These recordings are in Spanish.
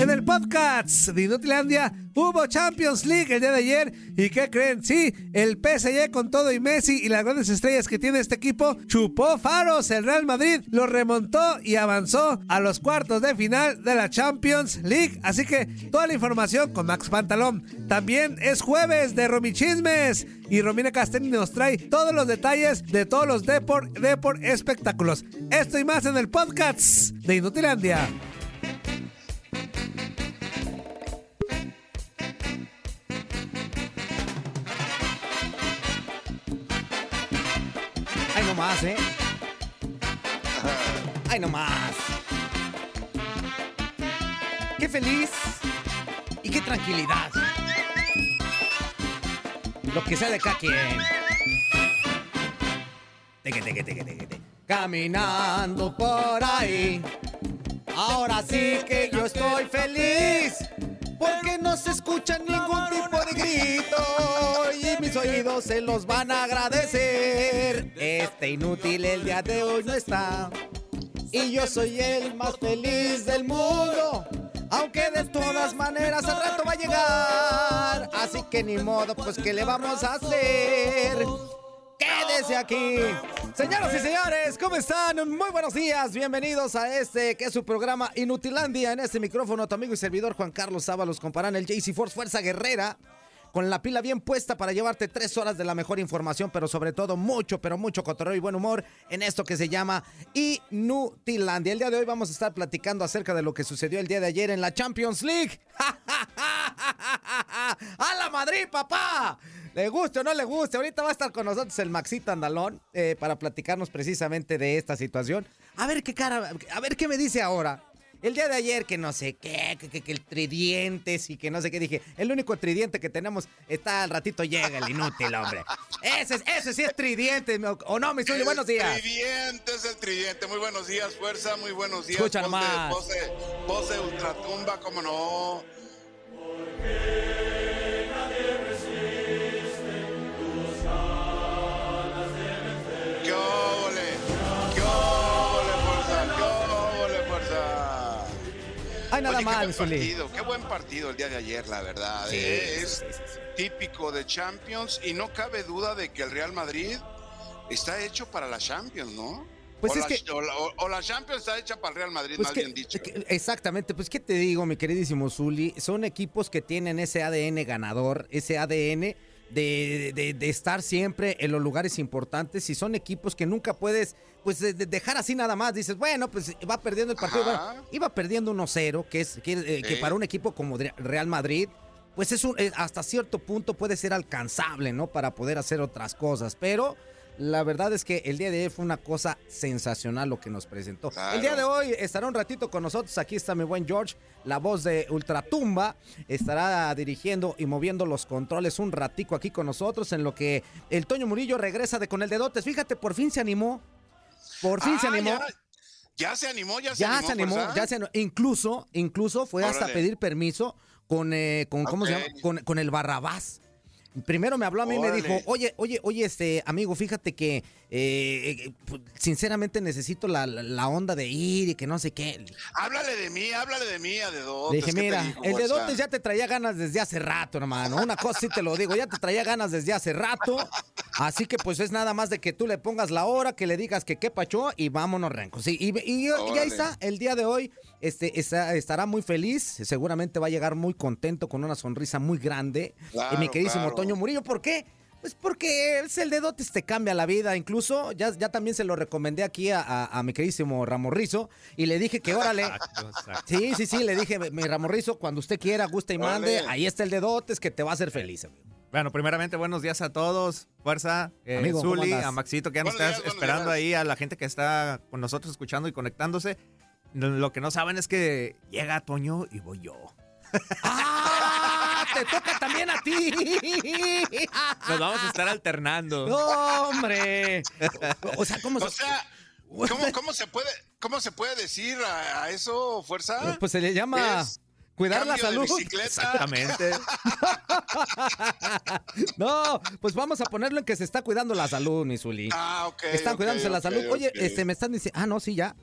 En el podcast de Inutilandia hubo Champions League el día de ayer. ¿Y qué creen? Sí, el PSG con todo y Messi y las grandes estrellas que tiene este equipo chupó faros. El Real Madrid lo remontó y avanzó a los cuartos de final de la Champions League. Así que toda la información con Max Pantalón. También es jueves de Romichismes y Romina Castelli nos trae todos los detalles de todos los Deport, Deport espectáculos. Esto y más en el podcast de Inutilandia. Ay, no más, ¿eh? Ay, no más. Qué feliz y qué tranquilidad. Lo que sea de cada quien. Teque, teque, teque, teque, teque. Caminando por ahí. Ahora sí que yo estoy feliz. No se escucha ningún tipo de grito. Y mis oídos se los van a agradecer. Este inútil el día de hoy no está. Y yo soy el más feliz del mundo. Aunque de todas maneras al rato va a llegar. Así que ni modo, pues ¿qué le vamos a hacer? Aquí. Señoras y señores, ¿cómo están? Muy buenos días. Bienvenidos a este que es su programa Inutilandia. En este micrófono, tu amigo y servidor Juan Carlos Sábalos comparan el JC Force Fuerza Guerrera. Con la pila bien puesta para llevarte tres horas de la mejor información, pero sobre todo mucho, pero mucho cotorreo y buen humor en esto que se llama Inutilandia. El día de hoy vamos a estar platicando acerca de lo que sucedió el día de ayer en la Champions League. ¡A la Madrid, papá! Le guste o no le guste, ahorita va a estar con nosotros el Maxito Andalón eh, para platicarnos precisamente de esta situación. A ver qué cara, a ver qué me dice ahora. El día de ayer que no sé qué, que, que, que el tridientes y que no sé qué dije. El único tridiente que tenemos está al ratito llega el inútil, hombre. Ese, ese sí es tridiente, ¿o no, mi suyo? Buenos días. Tridiente es el tridiente. Muy buenos días, fuerza. Muy buenos días. Escucha Pose- nomás. Pose, pose ultratumba, cómo no. Ay, nada Oye, mal, qué buen partido, qué buen partido el día de ayer, la verdad. Sí, ¿eh? es sí, típico de Champions y no cabe duda de que el Real Madrid está hecho para la Champions, ¿no? Pues o, es la, que- o la- o- o la Champions está hecha para el Real Madrid, Pues más que- bien dicho. que- exactamente, pues qué te digo, mi queridísimo Zuli, son equipos que tienen ese ADN ganador, ese ADN de, de- de estar siempre en los lugares importantes y son equipos que nunca puedes pues de- de dejar así nada más, dices, bueno, pues va perdiendo el partido. Bueno, iba perdiendo 1-0, que es que, eh, que para un equipo como Real Madrid pues es un, eh, hasta cierto punto puede ser alcanzable, ¿no? Para poder hacer otras cosas, pero la verdad es que el día de hoy fue una cosa sensacional lo que nos presentó. Claro. El día de hoy estará un ratito con nosotros, aquí está mi buen George, la voz de Ultratumba, estará dirigiendo y moviendo los controles un ratico aquí con nosotros en lo que el Toño Murillo regresa de con el dedotes. Fíjate, por fin se animó. Por fin se Ah, animó. Ya, ya se animó, ya se Ya animó. se animó, ya se animó. Incluso, incluso fue hasta pedir permiso con, eh, con ¿cómo se llama? Con, con el Barrabás. Primero me habló a mí y me dijo, oye, oye, oye, este amigo, fíjate que eh, eh, pues, sinceramente necesito la, la- onda de ir y que no sé qué. Háblale de mí, háblale de mí, a Dedotes. Le dije, ¿qué te mira, dijo, el dedotes ya te traía ganas desde hace rato, hermano. Una cosa sí te lo digo, ya te traía ganas desde hace rato. Así que pues es nada más de que tú le pongas la hora, que le digas que qué pachó y vámonos, Renco. Sí, y, y- y ahí está, el día de hoy este, está- estará muy feliz, seguramente va a llegar muy contento, con una sonrisa muy grande. Claro, y mi queridísimo claro. Toño Murillo, ¿por qué? Pues porque es el dedotes te cambia la vida. Incluso ya, ya también se lo recomendé aquí a, a- a mi queridísimo Ramorrizo y le dije que órale. Sí, sí, sí, le dije, mi Ramorrizo, cuando usted quiera, guste y mande, Órale. ahí está el dedotes que te va a hacer feliz. amigo. Bueno, primeramente, buenos días a todos. Fuerza, eh, Amigo, ¿cómo Zuli, a Maxito, que ya nos Buenos estás días, buenos esperando días. ahí, a la gente que está con nosotros escuchando y conectándose. Lo que no saben es que llega Toño y voy yo. ¡Ah! ¡Te toca también a ti! Nos vamos a estar alternando. ¡No, hombre! O sea, ¿cómo O se- sea, ¿cómo, cómo se puede, cómo se puede decir a, a eso, fuerza? Pues se le llama Es cuidar la de salud. bicicleta. Exactamente. No, pues vamos a ponerlo en que se está cuidando la salud, mi Zuli. Ah, ok. Están cuidándose la salud. Oye, este, me están diciendo. Ah, no, sí, ya.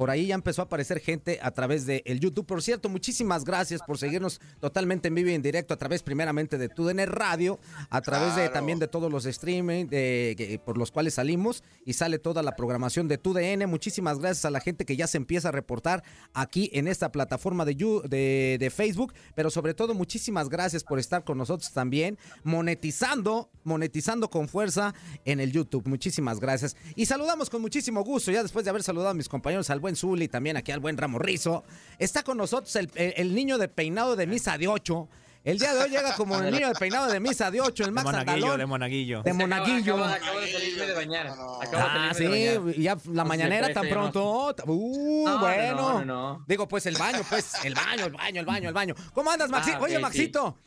Por ahí ya empezó a aparecer gente a través de el YouTube. Por cierto, muchísimas gracias por seguirnos totalmente en vivo y en directo a través primeramente de TUDN Radio, a través de también de todos los streaming de, por los cuales salimos y sale toda la programación de TUDN. Muchísimas gracias a la gente que ya se empieza a reportar aquí en esta plataforma de, de, de Facebook, pero sobre todo muchísimas gracias por estar con nosotros también, monetizando, monetizando con fuerza en el YouTube. Muchísimas gracias. Y saludamos con muchísimo gusto, ya después de haber saludado a mis compañeros, al buen Zuli, también aquí al buen Ramorrizo. Está con nosotros el, el- el niño de peinado de misa de ocho. El día de hoy llega como el niño de peinado de misa de ocho, el De Max monaguillo, Andalón. de monaguillo. De monaguillo. Acabo, acabo de salirme de bañar. Acabo de Ah, salirme sí, de bañar. ya la mañanera tan pronto. Uh, No, no, bueno. no, no, no. Digo, pues el baño, pues, el baño, el baño, el baño, el baño. ¿Cómo andas, Maxito? Ah, Oye, ok, Maxito,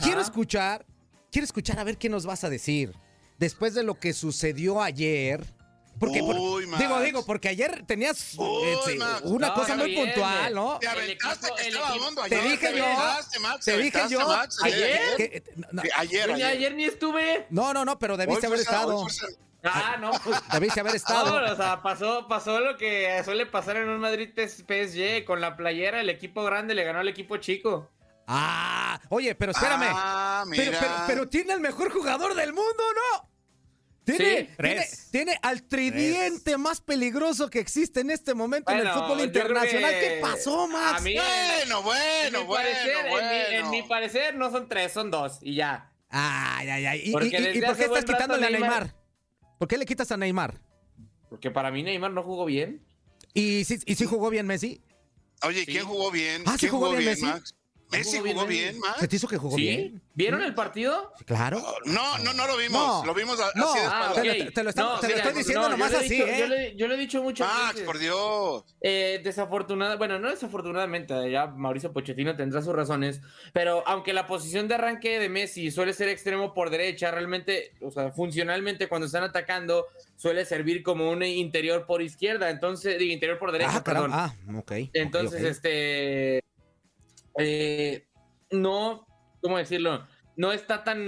quiero escuchar, quiero escuchar a ver qué nos vas a decir. Después de lo que sucedió ayer. Porque, por- Uy, digo, digo, porque ayer tenías Uy, este, Max. una No, cosa muy bien, puntual, ¿no? Te El aventaste equipo- que estaba equipo- mundo Te ayer, dije te yo, aventaste, Max, te dije aventaste, yo. Max, ayer. que- no, Sí, ayer, Oye, ayer. ayer ni estuve. no, no, no, pero debiste Hoy haber estado. Ah, no, pues. Debiste haber estado. No, o sea, pasó, pasó lo que suele pasar en un Madrid PSG. Con la playera, el equipo grande le ganó al equipo chico. Ah, oye, pero espérame. Ah, pero, pero tiene el mejor jugador del mundo, ¿no? Tiene, Sí, tiene, tres. tiene al tridiente más peligroso que existe en este momento en el fútbol internacional. que ¿Qué pasó, Max? mí- Bueno, En bueno, mi bueno, parecer, en mi- bueno. en mi parecer, no son tres, son dos. Y ya. Ay, ay, ay. ¿Y, Porque y- y- y desde por qué estás quitándole a Neymar- Neymar? ¿Por qué le quitas a Neymar? Porque para mí Neymar no jugó bien. ¿Y si, y si jugó bien Messi? Oye, Sí. ¿quién jugó bien? Ah, ¿sí ¿Quién jugó bien Messi? Max? ¿Messi ¿Jugó bien jugó bien, Max? ¿Se te hizo que jugó ¿Sí? bien? ¿Vieron el partido? Claro. No, no, no lo vimos. No. Lo vimos No. así de Ah, espalda. te lo- te lo estamos- te lo estoy diciendo nomás así, dicho- ¿eh? Yo le, yo le he dicho muchas Max, veces. por Dios. Eh, desafortunada, bueno, no desafortunadamente, ya Mauricio Pochettino tendrá sus razones, pero aunque la posición de arranque de Messi suele ser extremo por derecha, realmente, o sea, funcionalmente cuando están atacando suele servir como un interior por izquierda, entonces, digo, interior por derecha, ah, perdón. Ah, ok. Entonces, este, eh, no, ¿cómo decirlo? No está tan...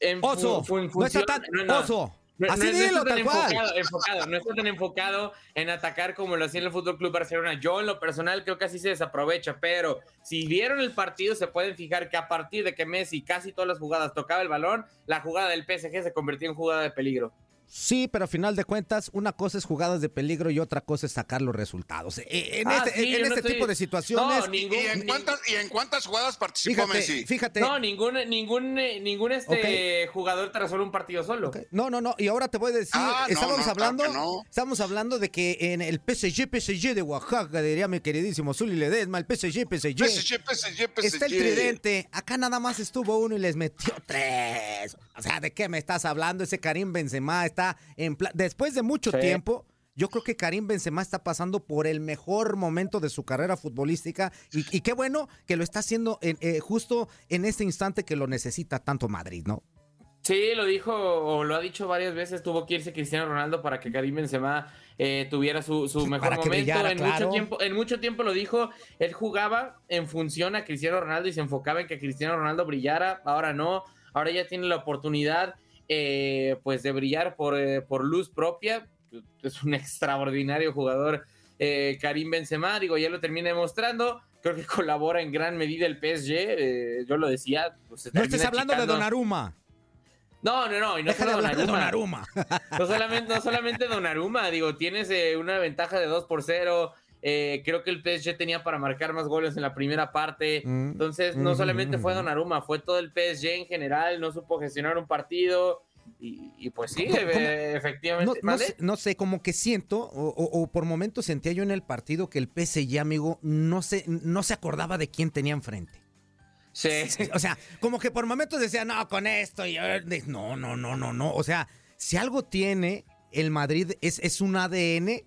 en Oso. No está tan no, no. oso. No, Así no- no dilo, está tan enfocado, no está tan enfocado en atacar como lo hacía en el Fútbol Club Barcelona. Yo, en lo personal, creo que así se desaprovecha. Pero si vieron el partido, se pueden fijar que a partir de que Messi casi todas las jugadas tocaba el balón, la jugada del PSG se convirtió en jugada de peligro. Sí, pero a final de cuentas, una cosa es jugadas de peligro y otra cosa es sacar los resultados. Eh, En Ah, este, sí, en no este estoy- tipo de situaciones, No, ningún, ¿Y en, ni- cuántas, ¿Y en cuántas jugadas participó fíjate, Messi? fíjate. no, ningún, ningún, ningún este jugador trazó un partido solo. No, no, no. Y ahora te voy a decir, Ah, no, estábamos no, hablando, claro que no. estábamos hablando de que en el PSG, PSG de Oaxaca, diría mi queridísimo Zuli Ledesma, el PSG, PSG, PSG, PSG, PSG. está el tridente. Acá nada más estuvo uno y les metió tres. O sea, ¿de qué me estás hablando? Ese Karim Benzema está en pla- después de mucho Sí. tiempo. Yo creo que Karim Benzema está pasando por el mejor momento de su carrera futbolística y, y qué bueno que lo está haciendo en- eh, justo en este instante que lo necesita tanto Madrid, ¿no? Sí, lo dijo o lo ha dicho varias veces, tuvo que irse Cristiano Ronaldo para que Karim Benzema eh, tuviera su, mejor momento. brillara, en, claro. mucho tiempo, en mucho tiempo lo dijo, él jugaba en función a Cristiano Ronaldo y se enfocaba en que Cristiano Ronaldo brillara, ahora no, ahora ya tiene la oportunidad eh, pues de brillar por, eh, por luz propia, es un extraordinario jugador eh, Karim Benzema, digo, ya lo termina demostrando. Creo que colabora en gran medida el PSG. yo lo decía. pues, No estés hablando de. Donnarumma. No, no, no, y no Deja de solo de Donnarumma. Donnarumma. No solamente, no solamente Donnarumma, digo, tienes una ventaja de 2 por 0. Eh, creo que el PSG tenía para marcar más goles en la primera parte. Mm, Entonces, no mm, solamente mm, fue mm. Donnarumma, fue todo el PSG en general. No supo gestionar un partido. Y, y pues sí, ¿Cómo- eh, efectivamente. No, sé, no sé, como que siento, o, o- o por momentos sentía yo en el partido que el PSG, amigo, no se, no se acordaba de quién tenía enfrente. Sí. O sea, como que por momentos decía, no, con esto, y eh, no, no, no, no, no. O sea, si algo tiene el Madrid es, es un ADN, eh,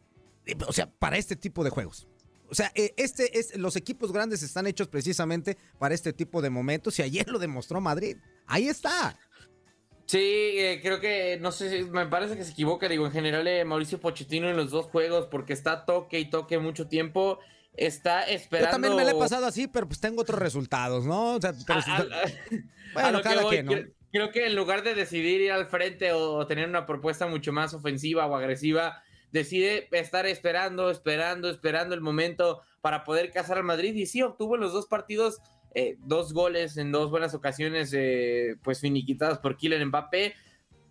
o sea, para este tipo de juegos. O sea, eh, este es, los equipos grandes están hechos precisamente para este tipo de momentos y ayer lo demostró Madrid. Ahí está. Sí, eh, creo que, no sé, si- me parece que se equivoca, digo, en general eh, Mauricio Pochettino en los dos juegos, porque está toque y toque mucho tiempo, está esperando... Yo también me lo he pasado así, pero pues tengo otros resultados, ¿no? O sea, pero- A- a- a- bueno, a lo que cada voy, quien, ¿no? creo, creo que en lugar de decidir ir al frente o, tener una propuesta mucho más ofensiva o agresiva, decide estar esperando, esperando, esperando el momento para poder cazar al Madrid. Y sí, obtuvo en los dos partidos eh, dos goles en dos buenas ocasiones, eh, pues finiquitados por Kylian Mbappé.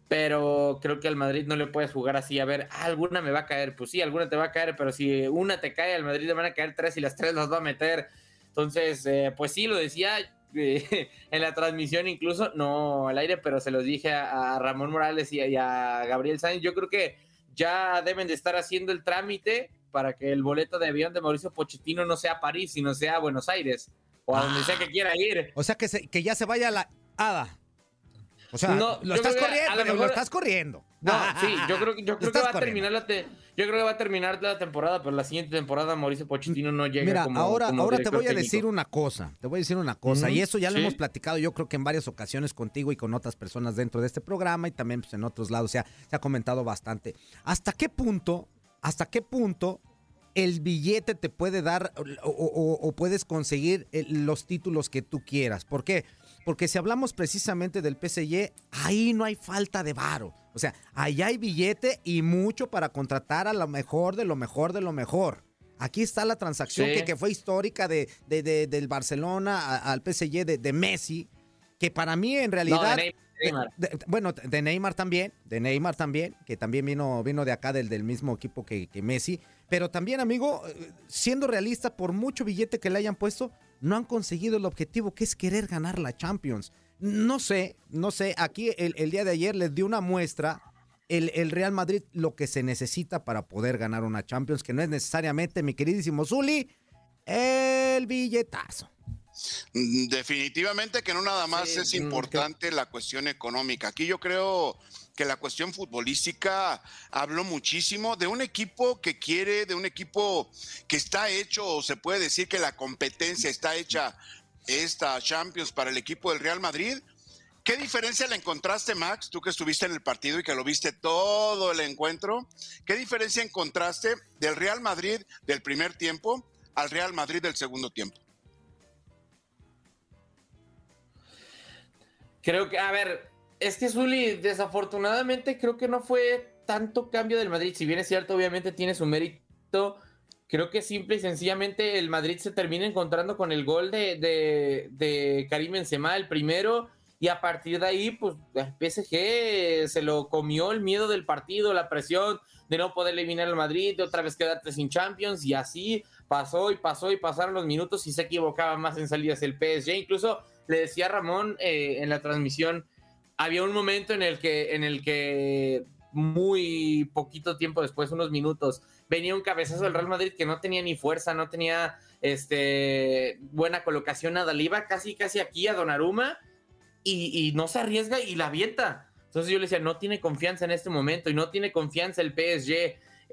Pero creo que al Madrid no le puedes jugar así. A ver, ah, alguna me va a caer. Pues sí, alguna te va a caer, pero si una te cae, al Madrid le van a caer tres y las tres las va a meter. Entonces, eh, pues sí, lo decía eh, en la transmisión, incluso, no al aire, pero se los dije a, a Ramón Morales y a, y a Gabriel Sainz. Yo creo que ya deben de estar haciendo el trámite para que el boleto de avión de Mauricio Pochettino no sea a París, sino sea a Buenos Aires o a donde sea que quiera ir. O sea, que, se- que ya se vaya la hada. O sea, No, lo estás que a corriendo, lo estás corriendo. No, sí, yo creo, que- yo creo que va a corriendo. terminar la te- yo creo que va a terminar la temporada, pero la siguiente temporada Mauricio Pochettino no llega Mira, como ahora, como ahora te voy a técnico. decir una cosa, te voy a decir una cosa, y eso ya lo sí. hemos platicado yo creo que en varias ocasiones contigo y con otras personas dentro de este programa y también pues, en otros lados, o sea, se ha comentado bastante. ¿Hasta qué punto, hasta qué punto el billete te puede dar o, o- o puedes conseguir eh, los títulos que tú quieras? ¿Por qué? Porque si hablamos precisamente del PSG, ahí no hay falta de varo. O sea, ahí hay billete y mucho para contratar a lo mejor de lo mejor de lo mejor. Aquí está la transacción Sí. que, que fue histórica de, de- de- del Barcelona a- al PSG de, de Messi, que para mí en No, realidad... Neymar, de Neymar. bueno, de Neymar también, de Neymar también, que también vino, vino de acá del, del mismo equipo que, que Messi. Pero también, amigo, eh, siendo realista, por mucho billete que le hayan puesto, no han conseguido el objetivo que es querer ganar la Champions. No sé, no sé, aquí el, día de ayer les dio una muestra el, el Real Madrid lo que se necesita para poder ganar una Champions, que no es necesariamente, mi queridísimo Zuli, el billetazo. Mm, Definitivamente que no nada más Sí, es importante la cuestión económica. Aquí yo creo que la cuestión futbolística habló muchísimo de un equipo que quiere, de un equipo que está hecho, o se puede decir que la competencia está hecha esta Champions para el equipo del Real Madrid. ¿Qué diferencia le encontraste, Max, tú que estuviste en el partido y que lo viste todo el encuentro? ¿Qué diferencia encontraste del Real Madrid del primer tiempo al Real Madrid del segundo tiempo? Creo que, a ver, es que Zuli, desafortunadamente, creo que no fue tanto cambio del Madrid. Si bien es cierto, obviamente tiene su mérito. Creo que simple y sencillamente el Madrid se termina encontrando con el gol de, de, de Karim Benzema, el primero. Y a partir de ahí, pues, PSG se lo comió el miedo del partido, la presión de no poder eliminar al Madrid, de otra vez quedarte sin Champions. Y así pasó y pasó y pasaron los minutos y se equivocaba más en salidas el PSG. Incluso le decía a Ramón eh, en la transmisión, había un momento en el que, en el que muy poquito tiempo después, unos minutos, venía un cabezazo del Real Madrid que no tenía ni fuerza, no tenía este buena colocación, nada, le iba casi casi aquí a Donnarumma y, y no se arriesga y la avienta. Entonces yo le decía, no tiene confianza en este momento y no tiene confianza el PSG.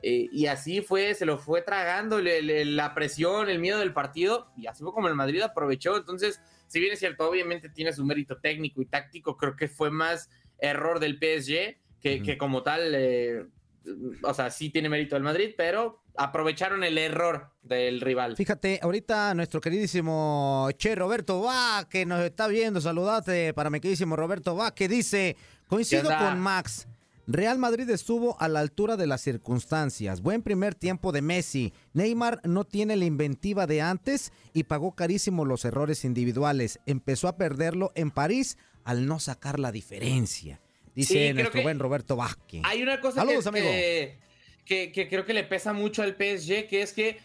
eh, y así fue, se lo fue tragando la presión, el miedo del partido, y así fue como el Madrid aprovechó. Entonces, si bien es cierto, obviamente tiene su mérito técnico y táctico, creo que fue más error del PSG que, que como tal, eh, o sea, sí tiene mérito el Madrid, pero aprovecharon el error del rival. Fíjate, ahorita nuestro queridísimo Che Roberto Va, que nos está viendo, saludate para mi queridísimo Roberto Va, que dice, coincido con Max, Real Madrid estuvo a la altura de las circunstancias, buen primer tiempo de Messi, Neymar no tiene la inventiva de antes y pagó carísimo los errores individuales, empezó a perderlo en París al no sacar la diferencia. dice Sí, nuestro buen Roberto Vázquez. Hay una cosa Saludos, que, amigo. que, que- que creo que le pesa mucho al PSG, que es que,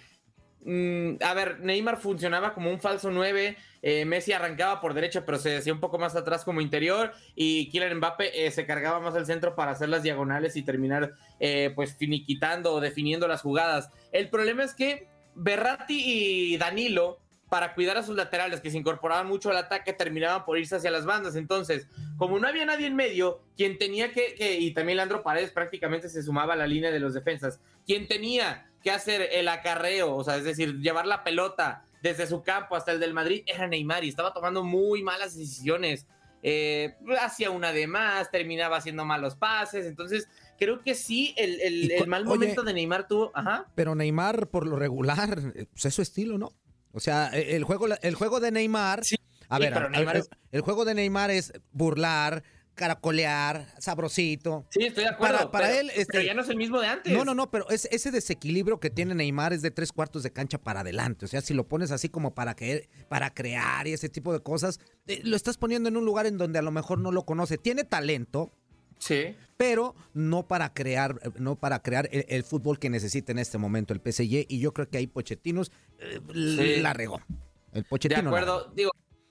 mm, a ver, Neymar funcionaba como un falso 9, eh, Messi arrancaba por derecha, pero se decía un poco más atrás como interior, y Kylian Mbappé eh, se cargaba más al centro para hacer las diagonales y terminar eh, pues finiquitando o definiendo las jugadas. El problema es que Berratti y Danilo para cuidar a sus laterales que se incorporaban mucho al ataque terminaban por irse hacia las bandas. Entonces, como no había nadie en medio, quien tenía que, que- y también Leandro Paredes prácticamente se sumaba a la línea de los defensas, quien tenía que hacer el acarreo, o sea, es decir, llevar la pelota desde su campo hasta el del Madrid, era Neymar y estaba tomando muy malas decisiones. Eh, hacía una de más, terminaba haciendo malos pases, entonces creo que sí, el, mal oye, momento de Neymar tuvo, ajá, Pero Neymar, por lo regular, eh, pues es su estilo, ¿no? O sea, eh, el juego, el juego de Neymar. Sí, a ver, pero el- Neymar es- el juego de Neymar es burlar, caracolear, sabrosito. sí, estoy de acuerdo. Para- para pero- él, este- pero ya no es el mismo de antes. No, no, no, pero es, ese desequilibrio que tiene Neymar es de tres cuartos de cancha para adelante. O sea, si lo pones así como para, que, para crear y ese tipo de cosas, eh, lo estás poniendo en un lugar en donde a lo mejor no lo conoce. Tiene talento, Sí. pero no para crear, no para crear el, el fútbol que necesita en este momento el PSG. Y yo creo que ahí Pochetinos eh, Sí. la regó. El De Pochettino. la acuerdo, digo,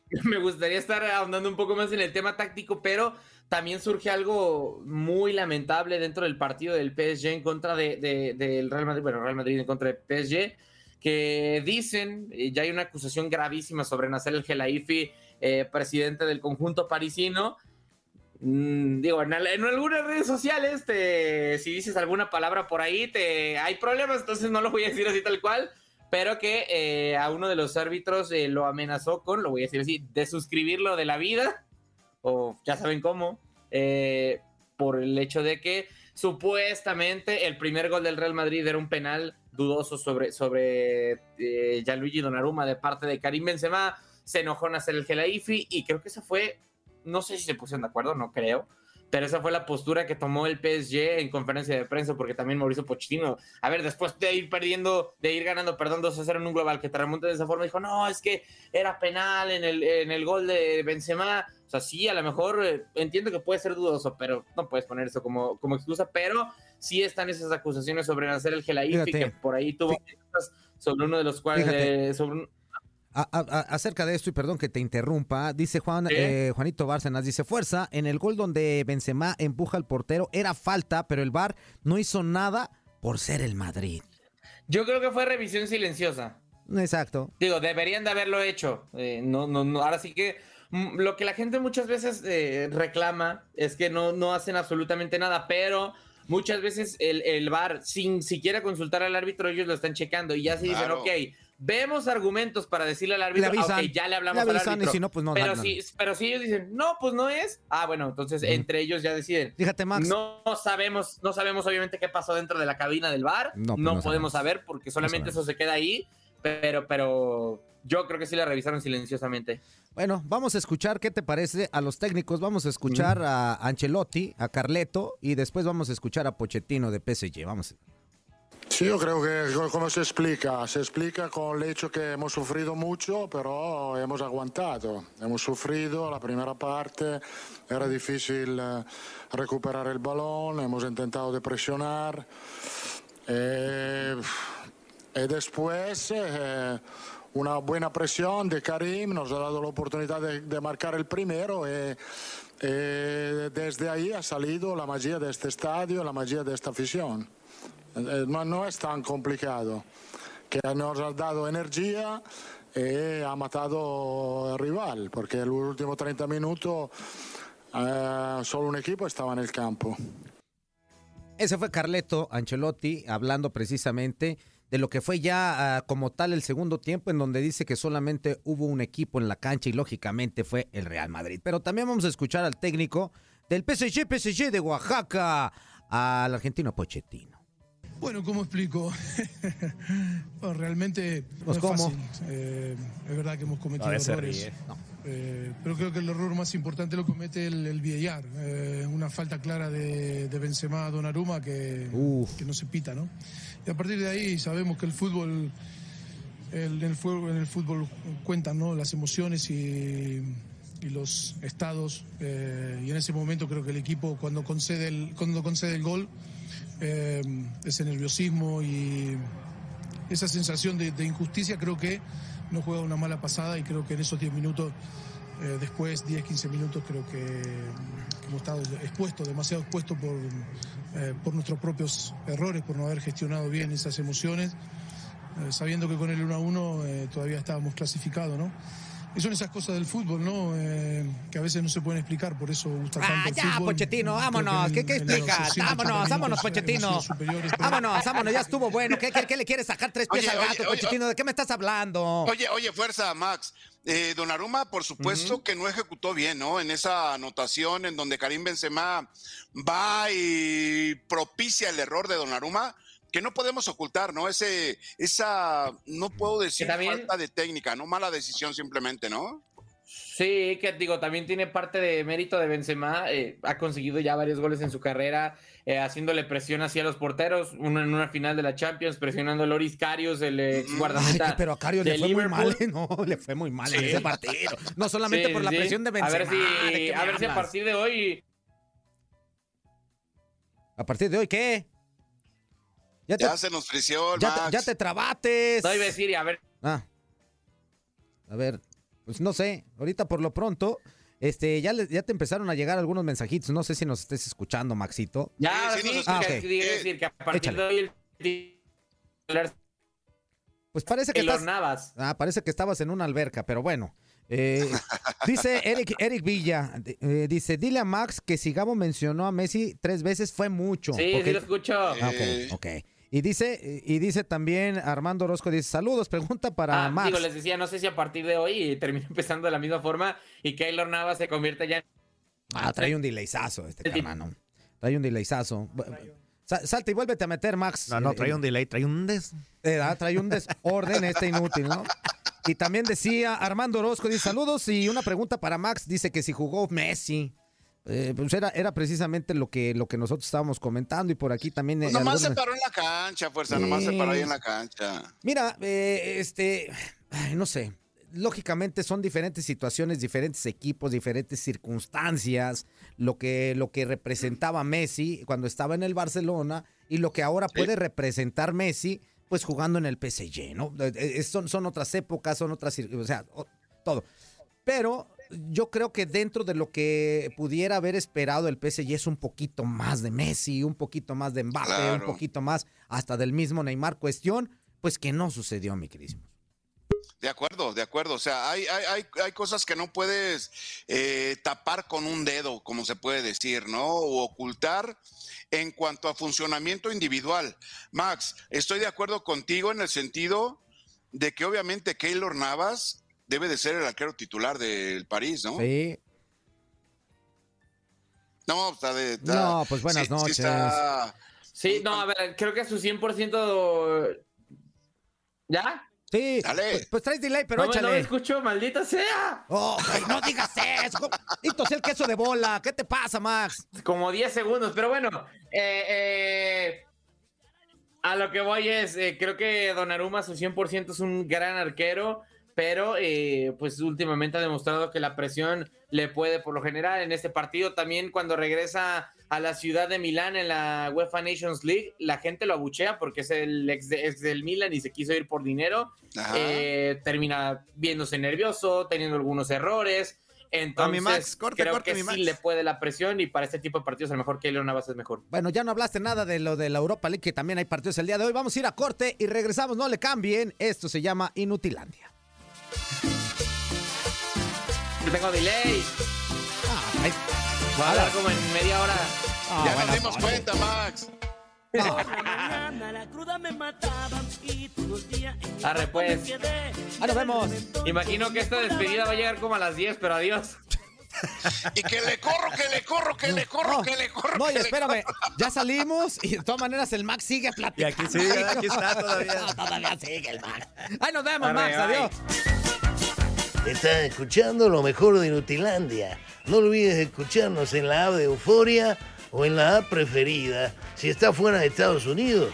me gustaría estar ahondando un poco más en el tema táctico, pero también surge algo muy lamentable dentro del partido del PSG en contra de, de- del Real Madrid, bueno, Real Madrid en contra del PSG, que dicen, ya hay una acusación gravísima sobre Nasser El Gelaifi, eh, presidente del conjunto parisino. Mm, digo, en, en algunas redes sociales, te, si dices alguna palabra por ahí, te, hay problemas, entonces no lo voy a decir así tal cual, pero que eh, a uno de los árbitros eh, lo amenazó con, lo voy a decir así, de suscribirlo de la vida, o ya saben cómo, eh, por el hecho de que supuestamente el primer gol del Real Madrid era un penal dudoso sobre, sobre eh, Gianluigi Donnarumma de parte de Karim Benzema, se enojó Nasser el Gelaifi y creo que esa fue, no sé si se pusieron de acuerdo, no creo, pero esa fue la postura que tomó el PSG en conferencia de prensa, porque también Mauricio Pochettino, a ver, después de ir perdiendo, de ir ganando, perdón, 2 a 0 en un global que te remonte de esa forma, dijo, no, es que era penal en el, en el gol de Benzema, o sea, sí, a lo mejor eh, entiendo que puede ser dudoso, pero no puedes poner eso como, como excusa, pero sí están esas acusaciones sobre hacer el Gelaifi, que por ahí tuvo sobre uno de los cuales, eh, sobre un- A- a- a- acerca de esto, y perdón que te interrumpa, dice Juan, Sí. eh, Juanito Bárcenas, dice, fuerza, en el gol donde Benzema empuja al portero, era falta, pero el VAR no hizo nada por ser el Madrid. yo creo que fue revisión silenciosa. Exacto. Digo, deberían de haberlo hecho. Eh, no, no, no. Ahora sí que mm, lo que la gente muchas veces eh, reclama es que no, no hacen absolutamente nada, pero muchas veces el, el VAR, sin siquiera consultar al árbitro, ellos lo están checando y ya se dicen, Claro. ok, vemos argumentos para decirle al árbitro, Le avisan. "Ah, ya le hablamos Le al avisan, y árbitro. si no, pues no, pero, no, si, pero si ellos dicen, no, pues no es, ah, bueno, entonces entre ellos ya deciden. Fíjate, Max. No sabemos, no sabemos obviamente qué pasó dentro de la cabina del bar. No, pues no podemos saber porque solamente eso se queda ahí. Pero, pero yo creo que sí la revisaron silenciosamente. Bueno, vamos a escuchar qué te parece a los técnicos. Vamos a escuchar a Ancelotti, a Carleto y después vamos a escuchar a Pochettino de PSG. Vamos. Sí, yo creo que co- como se explica, se explica con el hecho que hemos sufrido mucho, pero hemos aguantado. Hemos sufrido la primera parte, era difícil eh, recuperar el balón, hemos intentado de presionar. eh, y después eh, una buena presión de Karim nos ha dado la oportunidad de, de marcar el primero. y, eh, desde ahí ha salido la magia de este estadio, la magia de esta afición. Eh, no, es tan complicado, que nos ha dado energía y ha matado al rival, porque en los últimos 30 minutos eh, solo un equipo estaba en el campo. Ese fue Carleto Ancelotti hablando precisamente de lo que fue ya ah, como tal el segundo tiempo en donde dice que solamente hubo un equipo en la cancha y lógicamente fue el Real Madrid. Pero también vamos a escuchar al técnico del PSG, PSG de Oaxaca, al argentino Pochettino. Bueno, ¿cómo explico? Bueno, realmente no es ¿cómo? fácil. Eh, es verdad que hemos cometido errores. Eh, pero creo que el error más importante lo comete el, el VAR. Eh, una falta clara de, de Benzema a Donnarumma que, que no se pita, ¿no? Y a partir de ahí sabemos que el fútbol, el, el fútbol- en el fútbol cuentan ¿no? las emociones y, y los estados. Eh, y en ese momento creo que el equipo cuando concede el, cuando concede el gol, eh, ese nerviosismo y esa sensación de, injusticia creo que no juega una mala pasada y creo que en esos 10 minutos, eh, después 10, 15 minutos, creo que, hemos estado expuestos, demasiado expuestos por, por nuestros propios errores, por no haber gestionado bien esas emociones, sabiendo que con el 1 a 1 todavía estábamos clasificados, ¿no? Y son esas cosas del fútbol, ¿no? Eh, que a veces no se pueden explicar, por eso gusta tanto ah, ya, Pochettino, vámonos. ¿Qué, qué explicas? Vámonos, vámonos, Pochettino. Vámonos, vámonos, ya estuvo bueno. ¿Qué, qué, le quieres sacar tres pies al gato, Pochettino? ¿De qué me estás hablando? Oye, oye, fuerza, Max. Eh, Don Aruma, por supuesto que no ejecutó bien, ¿no? En esa anotación en donde Karim Benzema va y propicia el error de Don Aruma que no podemos ocultar, ¿no? Ese, esa, no puedo decir falta de técnica, no mala decisión simplemente, ¿no? Sí, que digo, también tiene parte de mérito de Benzema, eh, ha conseguido ya varios goles en su carrera, eh, haciéndole presión hacia los porteros, uno en una final de la Champions, presionando a Loris Karius, el ex mm. guardameta. pero a Karius le fue muy mal, no, le fue muy mal en ese partido. No solamente por la presión de Benzema. A ver si, a, ver si a partir de hoy... ¿A partir de hoy qué? Ya, se nos frició ya, Te, ya te trabates. No iba a decir, a ver. Ah. A ver, pues no sé. Ahorita por lo pronto, este, ya, ya te empezaron a llegar algunos mensajitos. No sé si nos estés escuchando, Maxito. Ya, sí, sí, ah, decir que a partir de hoy pues parece que estás, Navas. Ah, parece que estabas en una alberca, pero bueno. Eh, dice Eric, Eric Villa, eh, dice, dile a Max que si Gabo mencionó a Messi tres veces fue mucho. Sí, sí lo escucho. Ah, ok, ok. Y dice, y dice también Armando Orozco, dice, saludos, pregunta para ah, Max. Digo, les decía, no sé si a partir de hoy termina empezando de la misma forma y Keylor Navas se convierte ya en... Ah, trae un delayzazo este hermano. Trae un delayzazo. Salta y vuélvete a meter, Max. No, no, trae un delay, trae un des... Eh, trae un desorden este inútil, ¿no? Y también decía Armando Orozco, dice saludos y una pregunta para Max, dice que si jugó Messi. Eh, pues era, era precisamente lo que, lo que nosotros estábamos comentando y por aquí también... Pues nomás se paró en la cancha, fuerza, nomás se paró ahí en la cancha. Mira, eh, este, no sé, lógicamente son diferentes situaciones, diferentes equipos, diferentes circunstancias, lo que, lo que representaba Messi cuando estaba en el Barcelona y lo que ahora puede representar Messi pues jugando en el PSG, ¿no? Son, son otras épocas, son otras, o sea, todo. Pero yo creo que dentro de lo que pudiera haber esperado el PSG es un poquito más de Messi, un poquito más de Mbappé, un poquito más hasta del mismo Neymar. Cuestión, pues que no sucedió, mi querísimo. De acuerdo, de acuerdo. O sea, hay, hay, hay, cosas que no puedes eh, tapar con un dedo, como se puede decir, ¿no? O ocultar en cuanto a funcionamiento individual. Max, estoy de acuerdo contigo en el sentido de que obviamente Keylor Navas debe de ser el arquero titular del París, ¿no? Sí. No, está de... no, pues buenas noches. Sí, no, a ver, creo que su 100%... ¿Ya? Sí, Dale. Pues, pues, traes delay, pero échale. No me escucho, maldita sea. Oh, no digas eso. Dito el queso de bola. ¿Qué te pasa, Max? Como 10 segundos, pero bueno. Eh, eh, a lo que voy es, eh, creo que Donnarumma su 100% es un gran arquero, pero pues últimamente ha demostrado que la presión le puede, por lo general, en este partido también cuando regresa a la ciudad de Milán en la UEFA Nations League. La gente lo abuchea porque es el ex, del Milan y se quiso ir por dinero. Eh, termina viéndose nervioso, teniendo algunos errores. Entonces, creo que sí le puede la presión y para este tipo de partidos a lo mejor Keylor Navas es mejor. Bueno, ya no hablaste nada de lo de la Europa League, que también hay partidos el día de hoy. Vamos a ir a corte y regresamos, no le cambien. Esto se llama Inutilandia. Tengo delay. Ah, Va a dar como en media hora. Ah, ya nos dimos cuenta, Max. Arre pues. Ah, nos vemos. Imagino que esta despedida va a llegar como a las 10, pero adiós. y que le corro, que le corro, que le corro, que le corro. No, y espérame, ya salimos y de todas maneras el Max sigue platicando. Y aquí sigue, aquí está todavía. todavía sigue el Max. Ay, nos vemos, Max, adiós. Estás escuchando lo mejor de Nutilandia. No olvides escucharnos en la app de Euforia o en la app preferida si está fuera de Estados Unidos.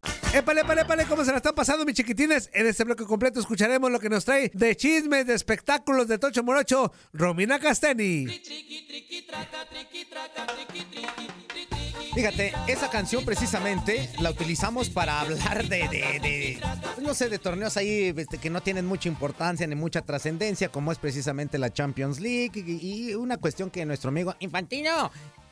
Épale, épale, épale, ¿cómo se la están pasando, mis chiquitines? En este bloque completo escucharemos lo que nos trae de chismes, de espectáculos de Tocho Morocho, Romina Casteni. Fíjate, esa canción precisamente la utilizamos para hablar de, de- de, no sé, de torneos ahí este, que no tienen mucha importancia ni mucha trascendencia, como es precisamente la Champions League y una cuestión que nuestro amigo Infantino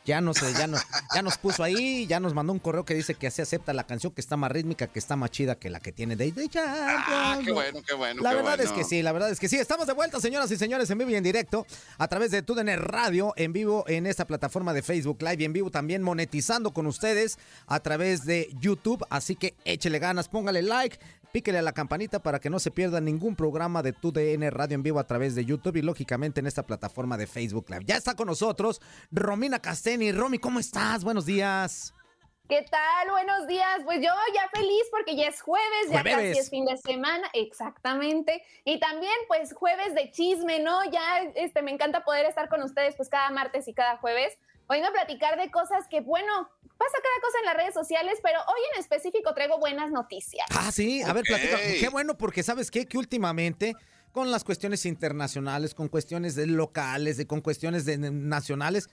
ya nos, ya, nos, ya nos puso ahí, ya nos mandó un correo que dice que así acepta la canción, que está más rítmica, que está más chida que la que tiene de, de Champions. Ah, qué bueno, qué bueno. La qué verdad es que sí, la verdad es que sí. Estamos de vuelta, señoras y señores, en vivo y en directo, a través de TUDN Radio, en vivo en esta plataforma de Facebook Live y en vivo también monetizando con ustedes a través de YouTube. Así que échele ganas, póngale like, píquele a la campanita para que no se pierda ningún programa de TUDN Radio en vivo a través de YouTube y lógicamente en esta plataforma de Facebook Live. Ya está con nosotros Romina Casteni. Romy, ¿cómo estás? Buenos días. ¿Qué tal? Buenos días. Pues yo ya feliz porque ya es jueves, ya Jueves. casi es fin de semana, exactamente. Y también pues jueves de chisme, ¿no? Ya este me encanta poder estar con ustedes pues cada martes y cada jueves. Hoy a platicar de cosas que, bueno, pasa cada cosa en las redes sociales, pero hoy en específico traigo buenas noticias. Ah, sí, a ver, platica. Qué bueno, porque sabes qué, que últimamente con las cuestiones internacionales, con cuestiones de locales, de, con cuestiones de, nacionales,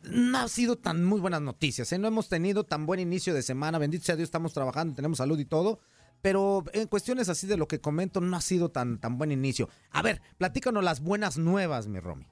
no ha sido tan muy buenas noticias. ¿eh? No hemos tenido tan buen inicio de semana. Bendito sea Dios, estamos trabajando, tenemos salud y todo. Pero en cuestiones así de lo que comento, no ha sido tan, tan buen inicio. A ver, platícanos las buenas nuevas, mi Romy.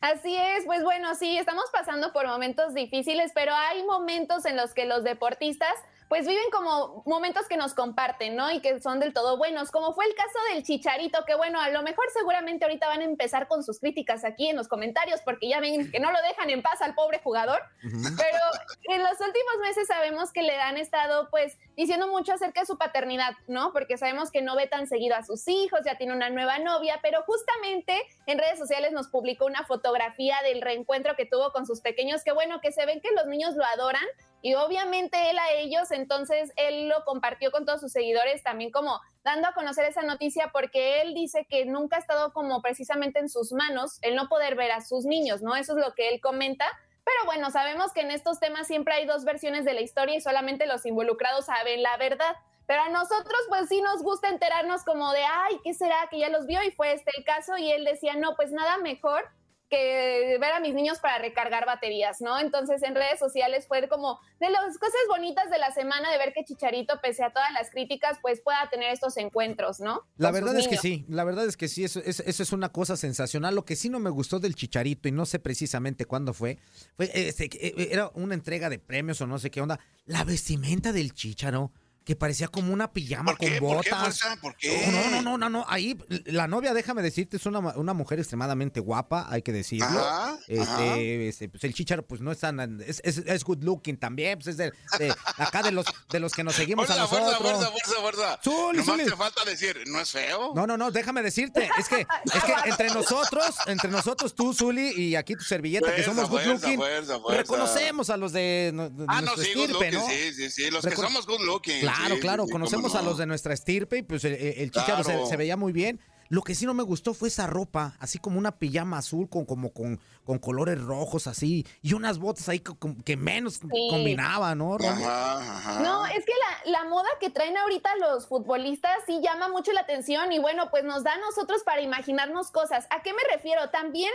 Así es, pues bueno, sí, estamos pasando por momentos difíciles, pero hay momentos en los que los deportistas pues viven como momentos que nos comparten, ¿no? Y que son del todo buenos, como fue el caso del Chicharito, que bueno, a lo mejor seguramente ahorita van a empezar con sus críticas aquí en los comentarios, porque ya ven que no lo dejan en paz al pobre jugador, pero en los últimos meses sabemos que le han estado pues diciendo mucho acerca de su paternidad, ¿no? Porque sabemos que no ve tan seguido a sus hijos, ya tiene una nueva novia, pero justamente en redes sociales nos publicó una fotografía del reencuentro que tuvo con sus pequeños, que bueno, que se ven que los niños lo adoran y obviamente él a ellos, entonces él lo compartió con todos sus seguidores también como dando a conocer esa noticia porque él dice que nunca ha estado como precisamente en sus manos el no poder ver a sus niños, ¿no? Eso es lo que él comenta. Pero bueno, sabemos que en estos temas siempre hay dos versiones de la historia y solamente los involucrados saben la verdad. Pero a nosotros pues sí nos gusta enterarnos como de, ay, ¿qué será? Que ya los vio y fue este el caso y él decía, no, pues nada mejor que ver a mis niños para recargar baterías, ¿no? Entonces en redes sociales fue como de las cosas bonitas de la semana de ver que Chicharito, pese a todas las críticas, pues pueda tener estos encuentros, ¿no? La Con verdad es que sí, la verdad es que sí, eso, es- eso es una cosa sensacional. Lo que sí no me gustó del Chicharito, y no sé precisamente cuándo fue, fue este, eh, era una entrega de premios o no sé qué onda. La vestimenta del Chicharo, que parecía como una pijama ¿Por qué? con ¿Por qué, botas. Fuerza? ¿Por qué? No, no, no, no, no. Ahí, la novia, déjame decirte, es una, una mujer extremadamente guapa, hay que decirlo. Ajá, este, ajá. este, pues el Chicharo, pues no es tan. Es, es, es good looking también, pues es de, de acá de los, de los que nos seguimos a Fuerza, fuerza, nosotros. fuerza, fuerza, fuerza. Zuli, Nomás te falta decir, ¿no es feo? No, no, no, déjame decirte, es que, es que entre nosotros, entre nosotros, tú, Zuli, y aquí tu servilleta, que Fuerza, somos good fuerza, looking, fuerza, fuerza. reconocemos a los de, de Ah, no, sí, good estirpe, looking, ¿no? sí, sí, sí, los que Recono- somos good looking. Claro, sí, claro, sí, conocemos a los de nuestra estirpe y pues el, el Chicharo se- Claro. se, veía muy bien. Lo que sí no me gustó fue esa ropa, así como una pijama azul con como con, con colores rojos así y unas botas ahí que menos combinaban, ¿no? Romy? Ajá, ajá. No, es que la, la moda que traen ahorita los futbolistas sí llama mucho la atención y bueno, pues nos da a nosotros para imaginarnos cosas. ¿A qué me refiero? También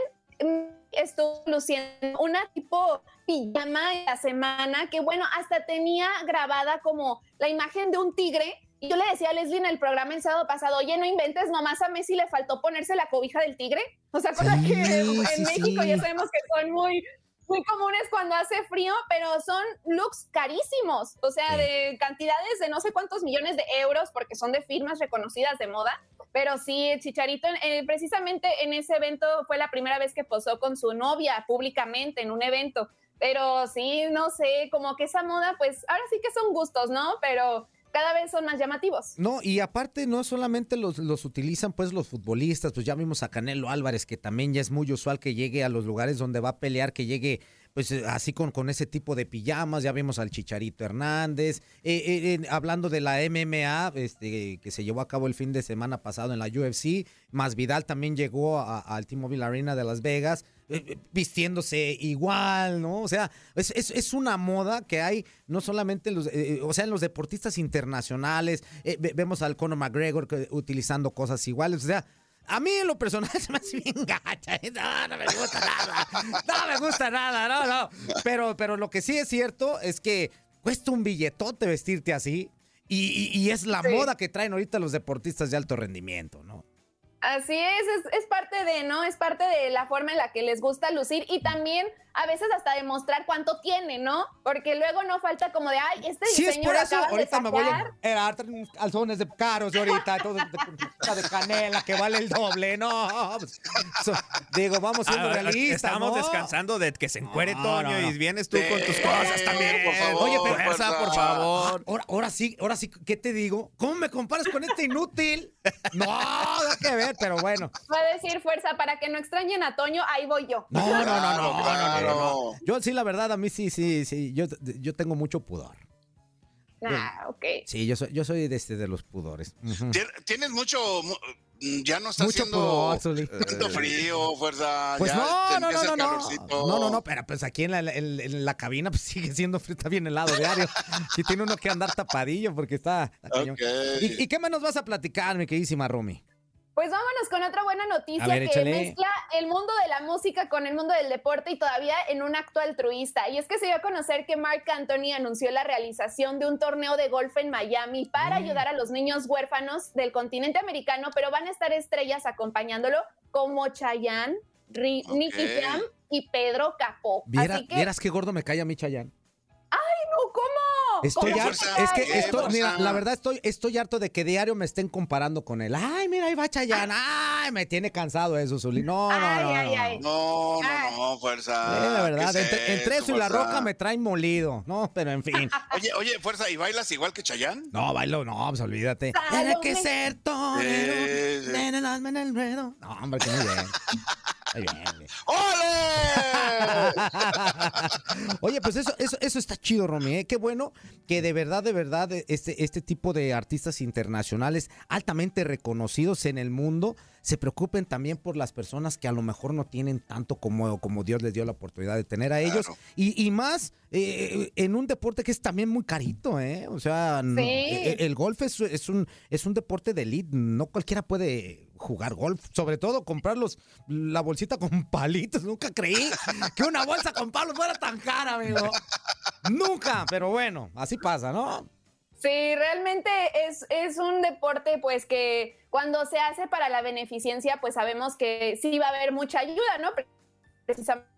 estuvo luciendo una tipo pijama en la semana que bueno, hasta tenía grabada como la imagen de un tigre. Y yo le decía a Leslie en el programa el sábado pasado, oye, no inventes, nomás a Messi le faltó ponerse la cobija del tigre. O sea, cosa Sí, que en sí, México sí. ya sabemos que son muy, muy comunes cuando hace frío, pero son looks carísimos, o sea, de cantidades de no sé cuántos millones de euros, porque son de firmas reconocidas de moda. Pero sí, el Chicharito, eh, precisamente en ese evento fue la primera vez que posó con su novia públicamente en un evento. Pero sí, no sé, como que esa moda, pues ahora sí que son gustos, ¿no? Pero cada vez son más llamativos. No, y aparte no solamente los, los utilizan pues los futbolistas, pues ya vimos a Canelo Álvarez que también ya es muy usual que llegue a los lugares donde va a pelear, que llegue pues así con, con ese tipo de pijamas, ya vimos al Chicharito Hernández, eh, eh, hablando de la MMA, este, que se llevó a cabo el fin de semana pasado en la UFC, más Vidal también llegó al T-Mobile Arena de Las Vegas, eh, eh, vistiéndose igual, ¿no? O sea, es, es- es una moda que hay no solamente en los, eh, o sea, en los deportistas internacionales, eh, ve- vemos al Conor McGregor que- utilizando cosas iguales, o sea, a mí en lo personal se me hace bien gacha. No, no me gusta nada. No me gusta nada, no, no. Pero, pero lo que sí es cierto es que cuesta un billetote vestirte así. Y, y- y es la Sí. moda que traen ahorita los deportistas de alto rendimiento, ¿no? Así es, es, es parte de, ¿no? Es parte de la forma en la que les gusta lucir y también a veces hasta demostrar cuánto tiene, ¿no? Porque luego no falta como de, ay, este es diseño por lo eso, ahorita me voy sacar". a era, traen calzones de caros de ahorita, todo de, de- de canela que vale el doble, no. pues, so- digo, vamos siendo Ah, realistas. Estamos ¿no? descansando de que se encuere No, Toño no, no. y vienes tú con tus cosas también. por favor, Oye, pero fuerza, por favor. Ah, Ahora, ahora sí, ahora sí, ¿qué te digo? ¿Cómo me comparas con este inútil? No, nada que ver, pero bueno. Va a decir fuerza para que no extrañen a Toño, ahí voy yo. No, no, no, no, no, no, no. Yo sí, la verdad, a mí sí, sí, sí. Yo, yo tengo mucho pudor. Ah, ok. Sí, yo soy, yo soy de, este, de los pudores. Tienes mucho, mu- ya no está Mucho haciendo pudor, Zuli. tanto frío, fuerza. Pues ya no, no, no, no, no. No, no, no, pero pues aquí en la, en- en la cabina pues sigue siendo frío, está bien helado diario. Y tiene uno que andar tapadillo porque está. ¿Y, y qué más nos vas a platicar, mi queridísima Romy? Pues vámonos con otra buena noticia ver, que échale. mezcla el mundo de la música con el mundo del deporte y todavía en un acto altruista. Y es que se dio a conocer que Mark Anthony anunció la realización de un torneo de golf en Miami para Mm. ayudar a los niños huérfanos del continente americano, pero van a estar estrellas acompañándolo como Chayanne, Ri-. Nicky Jam y Pedro Capó. Viera- Así que, Vieras qué gordo me cae a mí, Chayanne. No, ¿cómo? Estoy ¿Cómo harto, es que esto, mira, la verdad estoy, estoy harto de que diario me estén comparando con él. Ay, mira, ahí va Chayanne. Ay, me tiene cansado eso, Zuli. No, no, Ay, no. ay, no. ay. No, Ah. no, no, fuerza. Eh, la verdad, ¿Qué entre, entre eso y la roca me traen molido. No, pero en fin. Oye, oye, fuerza, ¿y bailas igual que Chayán? No, bailo, no, pues olvídate. Tiene que ser torero. Sí, sí. Nene, hazme en el ruedo. No, hombre, que muy bien. Bien. ¡Ole! Oye, pues eso, eso, eso está chido, Romy. ¿eh? Qué bueno que de verdad, de verdad, este, este tipo de artistas internacionales altamente reconocidos en el mundo se preocupen también por las personas que a lo mejor no tienen tanto como, como Dios les dio la oportunidad de tener a ellos. Y, y más eh, en un deporte que es también muy carito, ¿eh? O sea, Sí. eh, el golf es, es un, es un deporte de elite. No cualquiera puede jugar golf. Sobre todo comprar los, la bolsita con palitos. Nunca creí que una bolsa con palos fuera tan cara, amigo. Nunca, pero bueno, así pasa, ¿no? Sí, realmente es, es un deporte pues que cuando se hace para la beneficencia pues sabemos que sí va a haber mucha ayuda, ¿no? Precisamente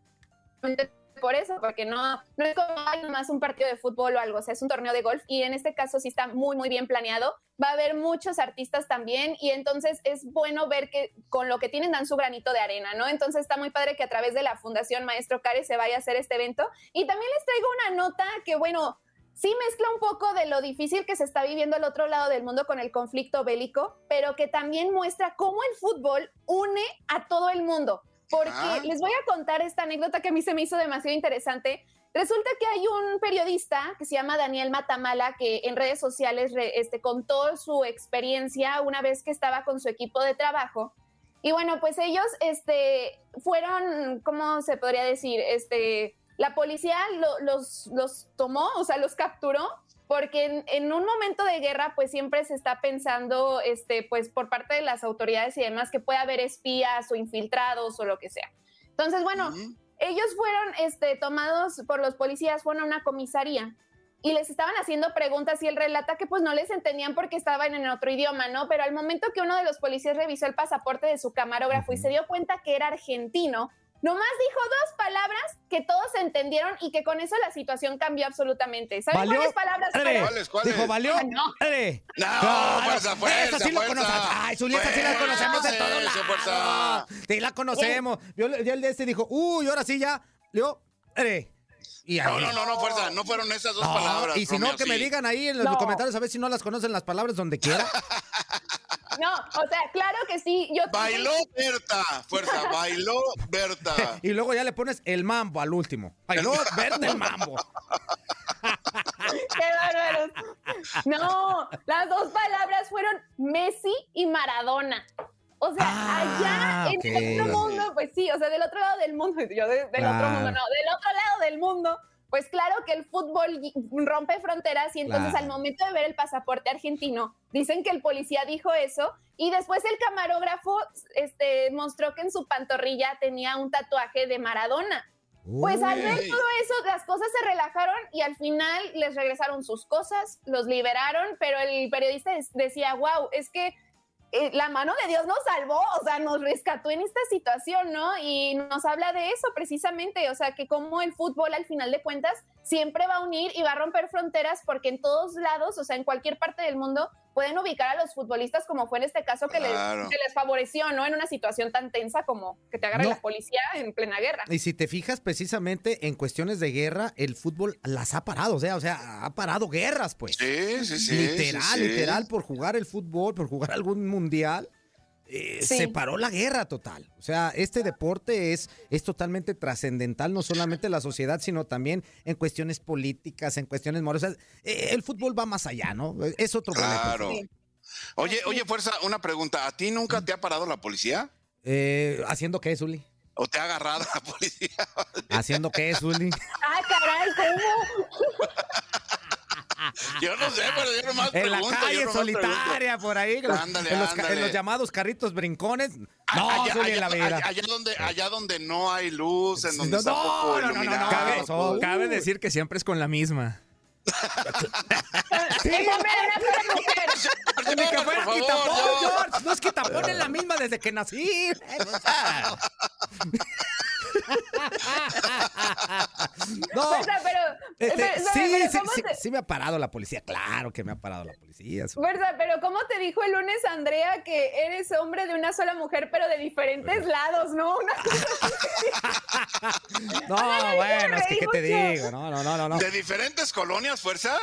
por eso, porque no, no es como hay más un partido de fútbol o algo, o es un torneo de golf y en este caso sí está muy, muy bien planeado. Va a haber muchos artistas también y entonces es bueno ver que con lo que tienen dan su granito de arena, ¿no? Entonces está muy padre que a través de la Fundación Maestro Care se vaya a hacer este evento. Y también les traigo una nota que, bueno, sí mezcla un poco de lo difícil que se está viviendo al otro lado del mundo con el conflicto bélico, pero que también muestra cómo el fútbol une a todo el mundo. Porque Ah. les voy a contar esta anécdota que a mí se me hizo demasiado interesante. Resulta que hay un periodista que se llama Daniel Matamala que en redes sociales re- este, contó su experiencia una vez que estaba con su equipo de trabajo. Y bueno, pues ellos este, fueron, ¿cómo se podría decir? Este, la policía lo- los, los tomó, o sea, los capturó, porque en, en un momento de guerra, pues siempre se está pensando, este, pues por parte de las autoridades y demás, que puede haber espías o infiltrados o lo que sea. Entonces, bueno, ellos fueron este, tomados por los policías, fueron a una comisaría y les estaban haciendo preguntas y él relata que pues no les entendían porque estaban en otro idioma, ¿no? Pero al momento que uno de los policías revisó el pasaporte de su camarógrafo y se dio cuenta que era argentino, Nomás dijo dos palabras que todos entendieron y que con eso la situación cambió absolutamente. ¿Saben ¿Valió? cuáles palabras? ¿Cuáles, cuáles? Dijo, ¿valió? Ah, no. Ere. No, Claro, fuerza, fuerza, sí lo fuerza. conocemos. Ay, Zulieta sí la Fuerza, conocemos de todos sí, lados. fuerza. Sí, la conocemos. Yo, yo el de este dijo, uy, ahora sí ya. Yo, ere. Y No, ahí. no, no, no, fuerza. No fueron esas dos No, palabras. y si no, que me digan ahí en los No. comentarios a ver si no las conocen las palabras donde quiera. No, o sea, claro que sí. Yo Bailó Berta, fuerza, bailó Berta. y luego ya le pones el mambo al último. No, verte el mambo. ¡Qué bárbaros! No, las dos palabras fueron Messi y Maradona. O sea, Ah, allá en ok. el otro mundo, pues sí, o sea, del otro lado del mundo, yo de- del otro mundo, no, del otro lado del mundo, pues claro que el fútbol gui- rompe fronteras y entonces Claro. al momento de ver el pasaporte argentino, dicen que el policía dijo eso y después el camarógrafo este, mostró que en su pantorrilla tenía un tatuaje de Maradona. Pues al ver todo eso, las cosas se relajaron y al final les regresaron sus cosas, los liberaron, pero el periodista decía, wow, es que eh, la mano de Dios nos salvó, o sea, nos rescató en esta situación, ¿no? Y nos habla de eso precisamente, o sea, que como el fútbol al final de cuentas siempre va a unir y va a romper fronteras porque en todos lados, o sea, en cualquier parte del mundo, pueden ubicar a los futbolistas como fue en este caso que, Claro. les, que les favoreció, ¿no? En una situación tan tensa como que te agarre No. la policía en plena guerra. Y si te fijas precisamente en cuestiones de guerra, el fútbol las ha parado, o sea, o sea, ha parado guerras, pues. Sí, sí, sí. literal, sí, sí. literal, por jugar el fútbol, por jugar algún mundial, eh, Sí. se paró la guerra total. O sea, este deporte es, es totalmente trascendental, no solamente en la sociedad, sino también en cuestiones políticas, en cuestiones morales. Eh, el fútbol va más allá, ¿no? Es otro. Claro. Oye, oye, fuerza, una pregunta. ¿A ti nunca te ha parado la policía? Eh, ¿Haciendo qué, Zuli? ¿O te ha agarrado la policía? ¿Haciendo qué, Zuli? Ah, caray, ¿cómo? Yo no sé, pero yo nomás En la pregunto. yo calle solitaria, por ahí, en los, Ándale, en los en los llamados carritos brincones. pregunto. No, allá, en la allá- allá- allá donde, allá donde no hay luz, en donde No, está no, poco no, no, no, cabe- eso. Cabe decir que siempre es con la misma. Mujer. Ni que fuera quitapón, no. George. No es quitapón, es la misma desde que nací. O sea. No, Fuerza, pero, este, pero- sí, pero sí, ¿cómo sí, te- sí me ha parado la policía. Claro que me ha parado la policía. Fuerza, pero ¿cómo te dijo el lunes Andrea que eres hombre de una sola mujer, pero de diferentes lados, no? Una No, bueno, es que qué te digo. No, no, no, no. no. ¿De diferentes colonias, fuerza?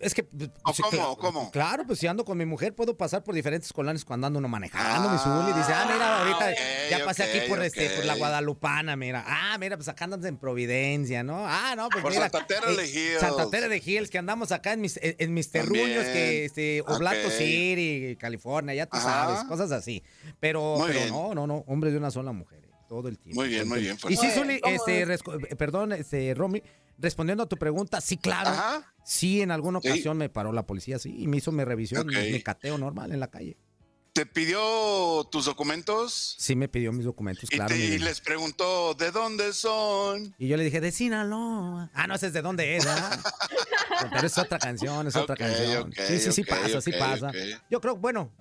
Es que. pues, ¿O sí, cómo, cómo? Claro, pues si ando con mi mujer, puedo pasar por diferentes colonias cuando ando uno manejando, mi Ah, Zuli. Dice, ah, mira, ahorita ya pasé aquí por, este, por la. Guadalupana, mira. Ah, mira, pues acá andas en Providencia, ¿no? Ah, no, pues Por mira. Santa Tere de Hills. Santa de Hills, que andamos acá en mis, en, en mis terruños, que este, Oblato. City, California, ya tú Ajá. sabes, cosas así. Pero, pero no, no, no, hombre de una sola mujer, eh, todo el tiempo. Muy bien, muy bien, tiempo. Y sí, Zuli, este, ¿cómo resco- perdón, este, Romy, respondiendo a tu pregunta, sí, claro. Ajá. Sí, en alguna Sí. ocasión me paró la policía, sí, y me hizo mi revisión, mi cateo normal en la calle. ¿Te pidió tus documentos? Sí me pidió mis documentos, Y, claro. te- y les preguntó, ¿de dónde son? Y yo le dije, de Sinaloa. Ah, no, ese es de dónde es, ¿ah? Pero es otra canción, es otra canción. sí, sí, sí pasa, sí pasa. Yo creo, bueno,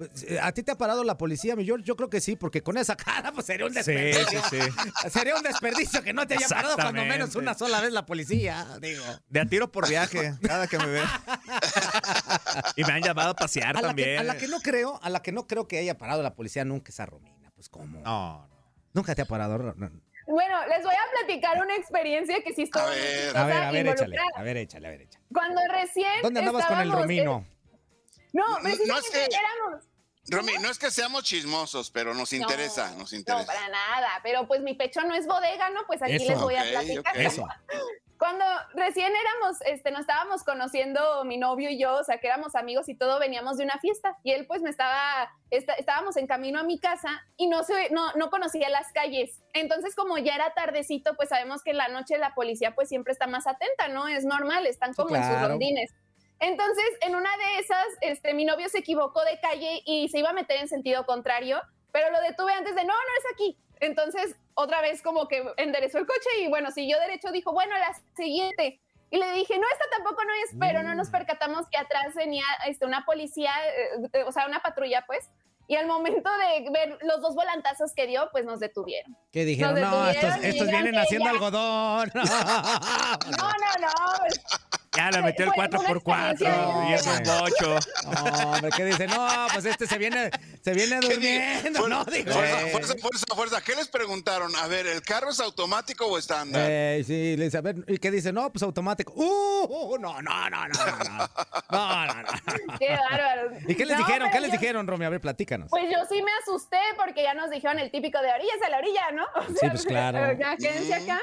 ¿a ti te ha parado la policía, mi George? Yo creo que sí, porque con esa cara, pues sería un Sí, desperdicio. sí, sí. Sería un desperdicio que no te haya parado cuando menos una sola vez la policía, digo. De a tiro por viaje, cada que me ven. y me han llamado a pasear A la, también. que, a la que no creo, a la que no creo que haya parado la policía nunca es a Romina. Pues, ¿cómo? No, no. Nunca te ha parado. No. Bueno, les voy a platicar una experiencia que sí estuvo A ver. A ver, a ver, échale. A ver, échale, a ver, échale. Cuando recién ¿Dónde andabas con el Romino? no, No, no es que- éramos... Romy, no es que seamos chismosos, pero nos interesa, No, nos No, interesa. para nada, pero pues mi pecho no es bodega, ¿no? Pues aquí Eso. les voy a platicar. Eso. Cuando recién éramos, este, nos estábamos conociendo mi novio y yo, o sea, que éramos amigos y todo, veníamos de una fiesta y él pues me estaba, esta- estábamos en camino a mi casa y no, se, no, no conocía las calles. Entonces como ya era tardecito, pues sabemos que en la noche la policía pues siempre está más atenta, ¿no? Es normal, están como en sus claro. rondines. Entonces, en una de esas, este, mi novio se equivocó de calle y se iba a meter en sentido contrario, pero lo detuve antes de, no, no es aquí. Entonces, otra vez como que enderezó el coche y bueno, siguió derecho, dijo, bueno, la siguiente. Y le dije, no, esta tampoco no es, pero no Mm. nos percatamos que atrás venía este, una policía, eh, o sea, una patrulla, pues, y al momento de ver los dos volantazos que dio, pues nos detuvieron. ¿Qué dijeron? Nos No, detuvieron estos, vienen haciendo ya- algodón. No, no, no. Ya le metió el Fue una 4x4 experiencia y es un bocho. No, hombre, ¿qué dice? No, pues este se viene, se viene ¿Qué di- durmiendo, ¿no? Digo, fuerza, fuerza, fuerza, fuerza. ¿Qué les preguntaron? A ver, ¿el carro es automático o estándar? Eh, sí, le dice, a ver, ¿y qué dice? No, pues automático. ¡Uh! No, no, no, no, no, no. No, no, no. Qué bárbaro. ¿Y qué les No, dijeron? ¿Qué les dijeron, Romy? A ver, platícanos. Pues yo sí me asusté porque ya nos dijeron el típico de orillas a la orilla, ¿no? O Sí, pues, claro. Ya quédense acá.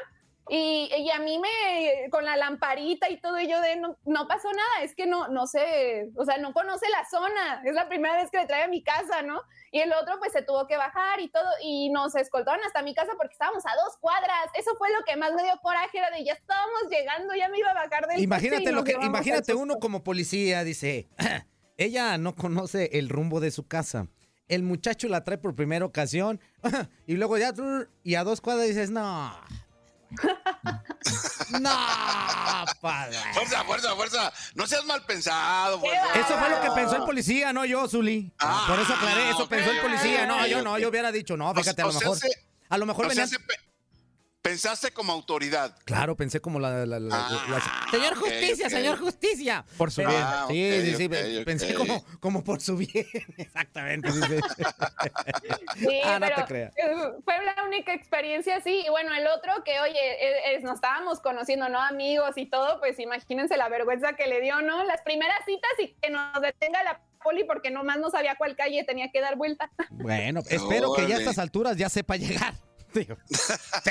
Y, y a mí me, con la lamparita y todo, y yo de, no, no pasó nada, es que no, no sé, o sea, no conoce la zona, es la primera vez que le trae a mi casa, ¿no? Y el otro pues se tuvo que bajar y todo, y nos escoltaron hasta mi casa porque estábamos a dos cuadras, eso fue lo que más me dio coraje, era de ya estábamos llegando, ya me iba a bajar del Imagínate lo que, imagínate uno como policía, dice, ella no conoce el rumbo de su casa. El muchacho la trae por primera ocasión y luego ya y a dos cuadras dices, no. No, padre. Fuerza, fuerza, fuerza. No seas mal pensado, fuerza. Eso fue lo que pensó el policía, no yo, Zuli. Ah, Por eso aclaré, eso pensó el policía. No, yo no, yo hubiera dicho, no, O- fíjate, a o lo sea, mejor. se- A lo mejor o sea, venían. Pensaste como autoridad. Claro, pensé como la. la- la- la- Ah, señor Justicia, señor Justicia. Por su Pero- bien. Ah, sí, sí, sí. Pensé como, como por su bien. Exactamente. Sí, Ah, no te creas. Fue la única experiencia así. Y bueno, el otro que, oye, eh, nos estábamos conociendo, ¿no? Amigos y todo, pues imagínense la vergüenza que le dio, ¿no? Las primeras citas y que nos detenga la poli porque nomás no sabía cuál calle tenía que dar vuelta. Bueno, espero que ya a estas alturas ya sepa llegar. Sí,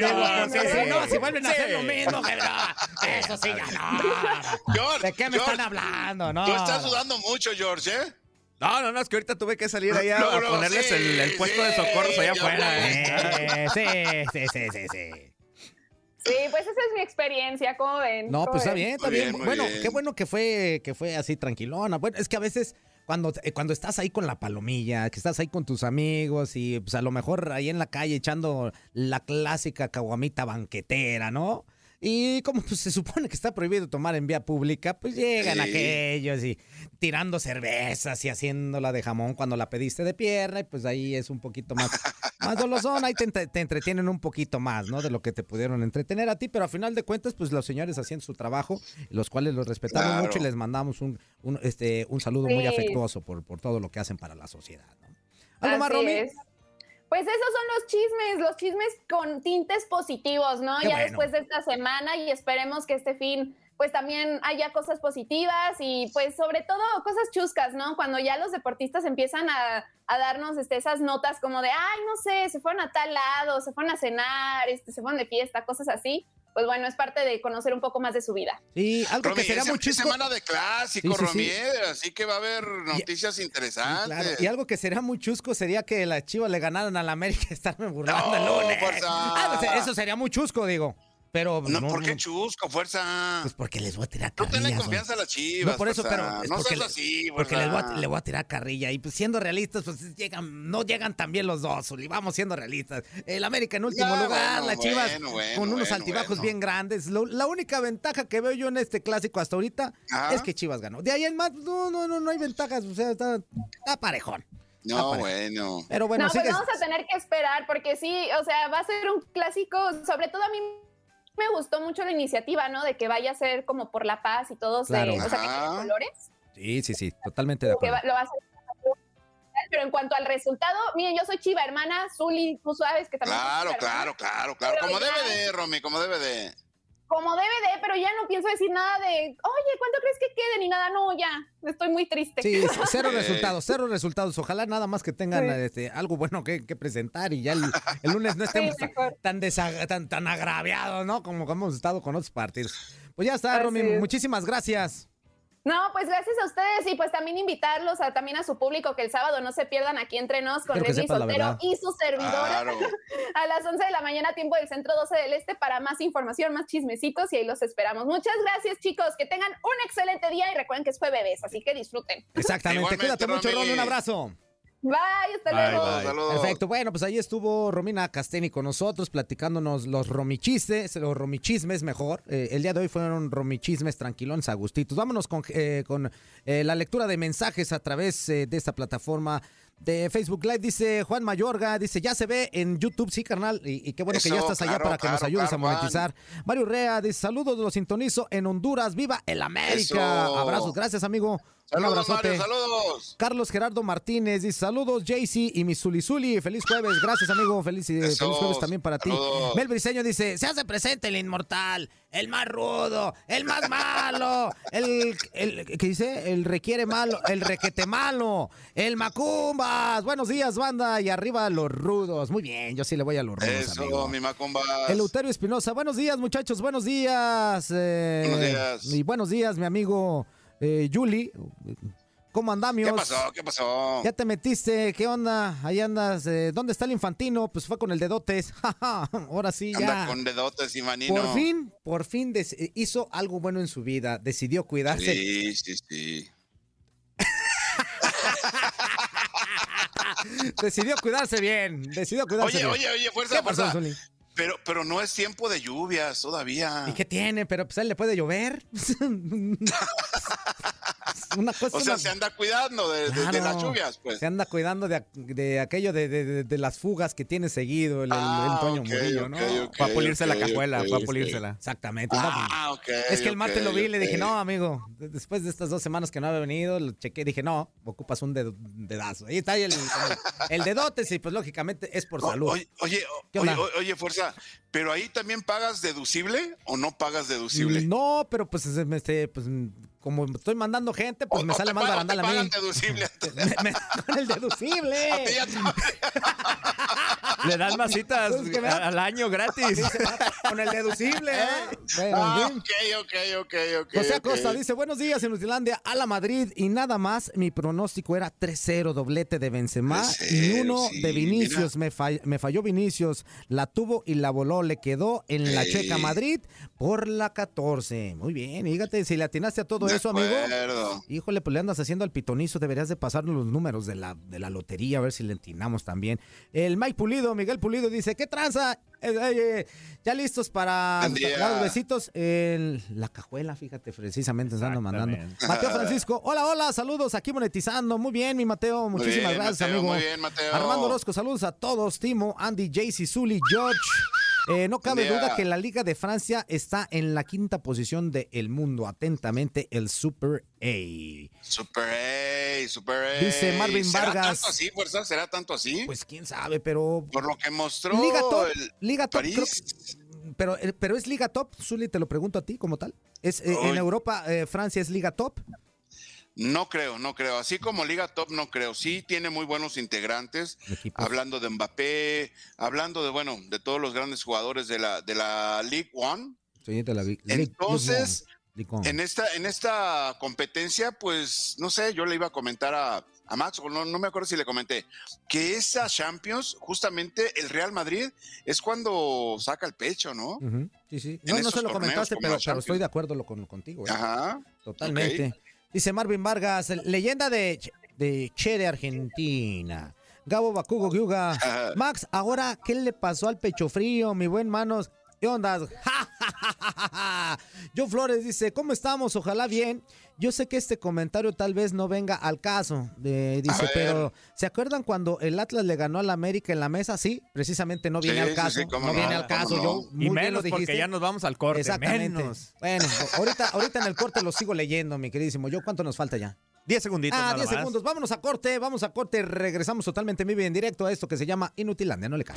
no, sí. si no, si vuelven a hacer lo mismo, que eso sí ya no. George, ¿De qué me George, están hablando? No. Tú estás sudando mucho, George, ¿eh? No, no, no, es que ahorita tuve que salir ahí a, No, a no, ponerles sí, el, el puesto de socorros allá afuera. ¿eh? Eh, sí, sí, sí, sí, sí. Sí, pues esa es mi experiencia, ¿cómo ven? No, ¿Cómo pues está bien, está Muy bien. Bueno, bien. qué bueno que fue, que fue así tranquilona. Bueno, es que a veces cuando, eh, cuando estás ahí con la palomilla, que estás ahí con tus amigos y pues a lo mejor ahí en la calle echando la clásica caguamita banquetera, ¿no? Y como pues, se supone que está prohibido tomar en vía pública, pues llegan Sí. aquellos y tirando cervezas y haciéndola de jamón cuando la pediste de pierna y pues ahí es un poquito más, más dolosón, ahí te, te entretienen un poquito más, ¿no? De lo que te pudieron entretener a ti, pero a final de cuentas pues los señores hacían su trabajo, los cuales los respetamos Claro. mucho y les mandamos un, un, este, un saludo muy afectuoso por, por todo lo que hacen para la sociedad, ¿no? ¿Algo más, Romy? es. Pues esos son los chismes, los chismes con tintes positivos, ¿no? Qué ya bueno. después de esta semana y esperemos que este fin pues también haya cosas positivas y pues sobre todo cosas chuscas, ¿no? Cuando ya los deportistas empiezan a, a darnos este, esas notas como de, ay, no sé, se fueron a tal lado, se fueron a cenar, este, se fueron de fiesta, cosas así. Pues bueno, es parte de conocer un poco más de su vida. Sí, algo Romy, que sería es, muy semana de clásico, Sí, sí, ¿eh? así que va a haber noticias interesantes. claro. Y algo que sería muy chusco sería que las chivas le ganaran a la América y estarme burlando el No, lunes. fuerza. Ah, pues, eso sería muy chusco, digo. Pero No, ¿por qué chusco, fuerza? Pues porque les voy a tirar no carrilla. tenle son- confianza a las chivas. No, por eso, fuerza. pero es no porque, seas así, porque les voy, a, fuerza. le voy a tirar carrilla. Y pues siendo realistas, pues llegan, no llegan tan bien los dos, Zuli. Vamos siendo realistas. El América en último lugar, bueno, las Chivas bueno, bueno, con unos bueno, altibajos bueno. bien grandes. Lo- la única ventaja que veo yo en este clásico hasta ahorita Ajá. es que Chivas ganó. De ahí en más, no, no, no, no hay ventajas. O sea, está, está parejón. No, bueno. Pero bueno, no, pues vamos a tener que esperar porque sí, o sea, va a ser un clásico, sobre todo a mí me gustó mucho la iniciativa, ¿no? De que vaya a ser como por la paz y todos, Claro. eh, o sea, que Ajá. tiene colores, Sí, sí, sí, totalmente de que acuerdo. va- lo va a hacer. Pero en cuanto al resultado, miren, yo soy chiva hermana, Zuli, tú sabes que también. soy Claro, chiva claro, claro, claro. Como ya- debe de, Romy, como debe de. Como debe de, pero ya no pienso decir nada de, oye, ¿cuánto crees que quede? Ni nada, no, ya, estoy muy triste. Sí, cero resultados, cero resultados. Ojalá nada más que tengan Sí. este, algo bueno que, que presentar y ya el, el lunes no estemos Sí, tan, tan, tan agraviados, ¿no? Como hemos estado con otros partidos. Pues ya está, Así Romy. es. Muchísimas gracias. No, pues gracias a ustedes y pues también invitarlos a, también a su público que el sábado no se pierdan aquí entre nos con Leslie Soltero y su servidora Claro. a las 11 de la mañana, tiempo del centro 12 del Este, para más información, más chismecitos y ahí los esperamos. Muchas gracias, chicos. Que tengan un excelente día y recuerden que es fue bebés, así que disfruten. Exactamente. Igualmente, Cuídate mucho. Romy. Un abrazo. Bye, hasta Bye, luego. bye. Saludos. Perfecto. Bueno, pues ahí estuvo Romina Casteni con nosotros platicándonos los romichistes, los romichismes mejor. Eh, el día de hoy fueron romichismes tranquilones, agustitos. Vámonos con, eh, con eh, la lectura de mensajes a través eh, de esta plataforma de Facebook Live, dice Juan Mayorga, dice, ya se ve en YouTube, sí, carnal, y, y qué bueno que ya estás allá claro, para que nos ayudes claro, a monetizar. Mario Rea dice, saludos, los sintonizo en Honduras, viva el América. Eso. Abrazos, gracias, amigo. Saludos. Mario, saludos. Carlos Gerardo Martínez dice saludos JC y mi Zuli Zuli. Feliz jueves, gracias amigo, feliz, eh, feliz jueves también para ti. Mel Briseño dice, se hace presente el inmortal, el más rudo, el más malo, el, el ¿qué dice? El requiere malo, el requete malo, el macumbas. Buenos días, banda, y arriba los rudos. Muy bien, yo sí le voy a los rudos, Eso, amigo. mi macumba. Eleuterio Espinosa, buenos días muchachos, buenos días. eh, Buenos días. Y buenos días, mi amigo eh, Yuli. ¿Cómo andamios? ¿Qué pasó? ¿Qué pasó? Ya te metiste, ¿qué onda? Ahí andas. eh, ¿Dónde está el infantino? Pues fue con el dedotes. Ahora sí, Anda ya. con dedotes y manino. Por fin, por fin eh, hizo algo bueno en su vida. Decidió cuidarse. Sí, sí, sí. Decidió cuidarse bien. Decidió cuidarse Oye, bien. oye, oye, fuerza, ¿Qué pasó, fuerza. Zuli? Pero, pero no es tiempo de lluvias todavía. ¿Y qué tiene? Pero pues a él le puede llover. Una cosa O sea, una- se anda cuidando de, de- de Claro. las lluvias, pues. Se anda cuidando de, de aquello de, de- de- de las fugas que tiene seguido el, el- el Ah, Toño ok, Murillo, ¿no? ok, Fue a pulirse la cajuela, ok, fue a ok. pulírsela. Exactamente. Ah, ok. es que el martes lo vi y le dije, no, amigo, de- después de estas dos semanas que no había venido, lo chequé, dije, no, ocupas un dedo- dedazo. Ahí está el, el, el dedote, sí, pues lógicamente es por salud. Oye, oye, ¿Qué oye, oye, fuerza, pero ahí también pagas deducible o no pagas deducible. No, pero pues, este, pues como estoy mandando gente, pues O- me sale más barandal a mí. deducible. Me- me- con el deducible. Le dan masitas Pues al año gratis. Con el deducible. ¿eh? Bueno, en Ah, fin. ok, ok, ok, ok. José. Acosta dice, buenos días en Utilandia, a la Madrid y nada más, mi pronóstico era 3-0, doblete de Benzema y 3-0, uno sí, de Vinicius, me, fall- me falló Vinicius, la tuvo y la voló, le quedó en la. Checa Madrid por la 14. Muy bien, fíjate, si le atinaste a todo De eso, amigo. Híjole, pues le andas haciendo al pitonizo, deberías de pasar los números de la, de la lotería, a ver si le atinamos también. El Mike Pulido, Miguel Pulido dice, ¿qué tranza? Eh, eh, ya listos para los besitos. El- la cajuela, fíjate, precisamente nos ando mandando. Mateo Francisco, hola, hola, saludos, aquí monetizando. Muy bien, mi Mateo, muchísimas bien, gracias, Mateo, amigo. Muy bien, Mateo. Armando Orozco, saludos a todos, Timo, Andy, Jaycey, Zully, George. Eh, no cabe duda que la Liga de Francia está en la quinta posición del mundo. Atentamente, el Super A. Super A, Super A. Dice Marvin ¿Será Vargas. tanto así, fuerza? ¿Será tanto así? Pues quién sabe, pero. Por lo que mostró Liga Top. el Liga Top, creo París. que- pero, eh, pero es Liga Top, Zully, te lo pregunto a ti como tal. Es, eh, en. Europa, eh, Francia es Liga Top. No creo, no creo. Así como Liga Top, no creo. Sí tiene muy buenos integrantes. Equipos. Hablando de Mbappé, hablando de, bueno, de todos los grandes jugadores de la, de la League One. Sí, la. Entonces, One. En esta, en esta competencia, pues, no sé, yo le iba a comentar a, a Max, o no, no me acuerdo si le comenté, que esa Champions, justamente el Real Madrid, es cuando saca el pecho, ¿no? Sí, sí. No, no se lo comentaste, pero, pero estoy de acuerdo lo- con, contigo. ¿eh? Ajá. Totalmente. Dice Marvin Vargas, leyenda de, de Che de Argentina. Gabo Bacugo Gyuga. Ajá. Max, ahora, ¿qué le pasó al pecho frío, mi buen manos? ¿Qué onda? Joe Flores dice, ¿cómo estamos? Ojalá bien. Yo sé que este comentario tal vez no venga al caso, eh, dice, pero ¿se acuerdan cuando el Atlas le ganó al América en la mesa? Sí, precisamente no viene Sí, al sí, caso. sí, cómo no, no, viene al caso, no. Joe. Muy Y bien menos lo porque dijiste. ya nos vamos al corte. Exactamente. Menos. Bueno, ahorita, ahorita en el corte lo sigo leyendo, mi queridísimo. Yo, ¿cuánto nos falta ya? 10 segunditos Ah, nada 10 más. segundos. Vámonos a corte, vamos a corte. Regresamos totalmente en vivo y en directo a esto que se llama Inutilandia. No le cae.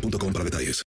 boostmobile.com para detalles.